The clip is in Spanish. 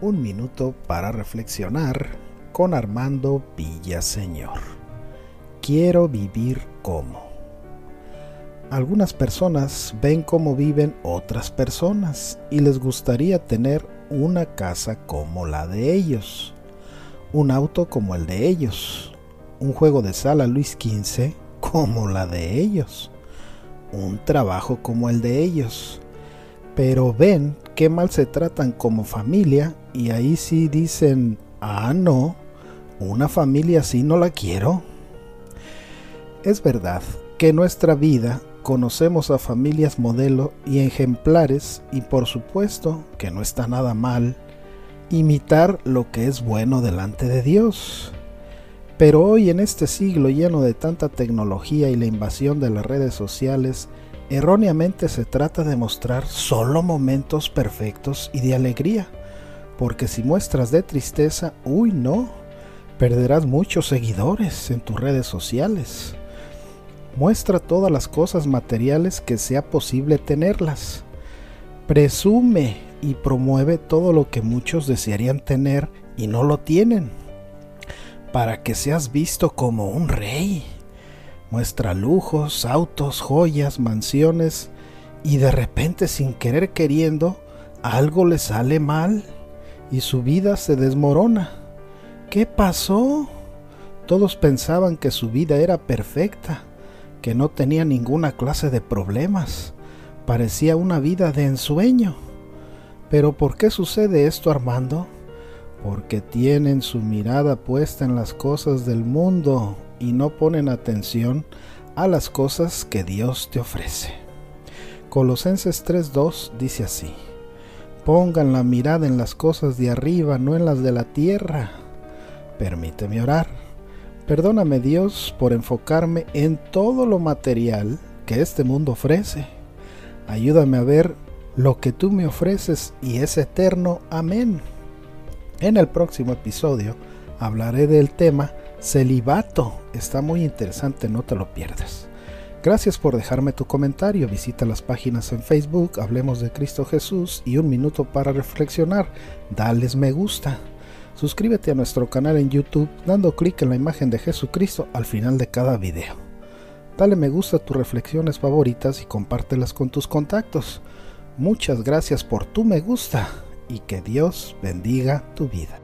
Un minuto para reflexionar con Armando Villaseñor. Quiero vivir como. Algunas personas ven cómo viven otras personas y les gustaría tener una casa como la de ellos, un auto como el de ellos, un juego de sala Luis XV como la de ellos, un trabajo como el de ellos. Pero ven qué mal se tratan como familia y ahí sí dicen, ah, no, una familia así no la quiero. Es verdad que en nuestra vida conocemos a familias modelo y ejemplares y por supuesto que no está nada mal imitar lo que es bueno delante de Dios. Pero hoy en este siglo lleno de tanta tecnología y la invasión de las redes sociales, erróneamente se trata de mostrar solo momentos perfectos y de alegría, porque si muestras de tristeza, uy no, perderás muchos seguidores en tus redes sociales. Muestra todas las cosas materiales que sea posible tenerlas. Presume y promueve todo lo que muchos desearían tener y no lo tienen para que seas visto como un rey. Muestra lujos, autos, joyas, mansiones y de repente sin querer queriendo algo le sale mal y su vida se desmorona. ¿Qué pasó? Todos pensaban que su vida era perfecta, que no tenía ninguna clase de problemas. Parecía una vida de ensueño. Pero ¿por qué sucede esto, Armando? porque tienen su mirada puesta en las cosas del mundo y no ponen atención a las cosas que Dios te ofrece. Colosenses 3.2 dice así, pongan la mirada en las cosas de arriba, no en las de la tierra. Permíteme orar. Perdóname Dios por enfocarme en todo lo material que este mundo ofrece. Ayúdame a ver lo que tú me ofreces y es eterno. Amén. En el próximo episodio hablaré del tema celibato. Está muy interesante, no te lo pierdas. Gracias por dejarme tu comentario. Visita las páginas en Facebook, Hablemos de Cristo Jesús y Un Minuto para Reflexionar. Dales me gusta. Suscríbete a nuestro canal en YouTube dando clic en la imagen de Jesucristo al final de cada video. Dale me gusta a tus reflexiones favoritas y compártelas con tus contactos. Muchas gracias por tu me gusta y que Dios bendiga tu vida.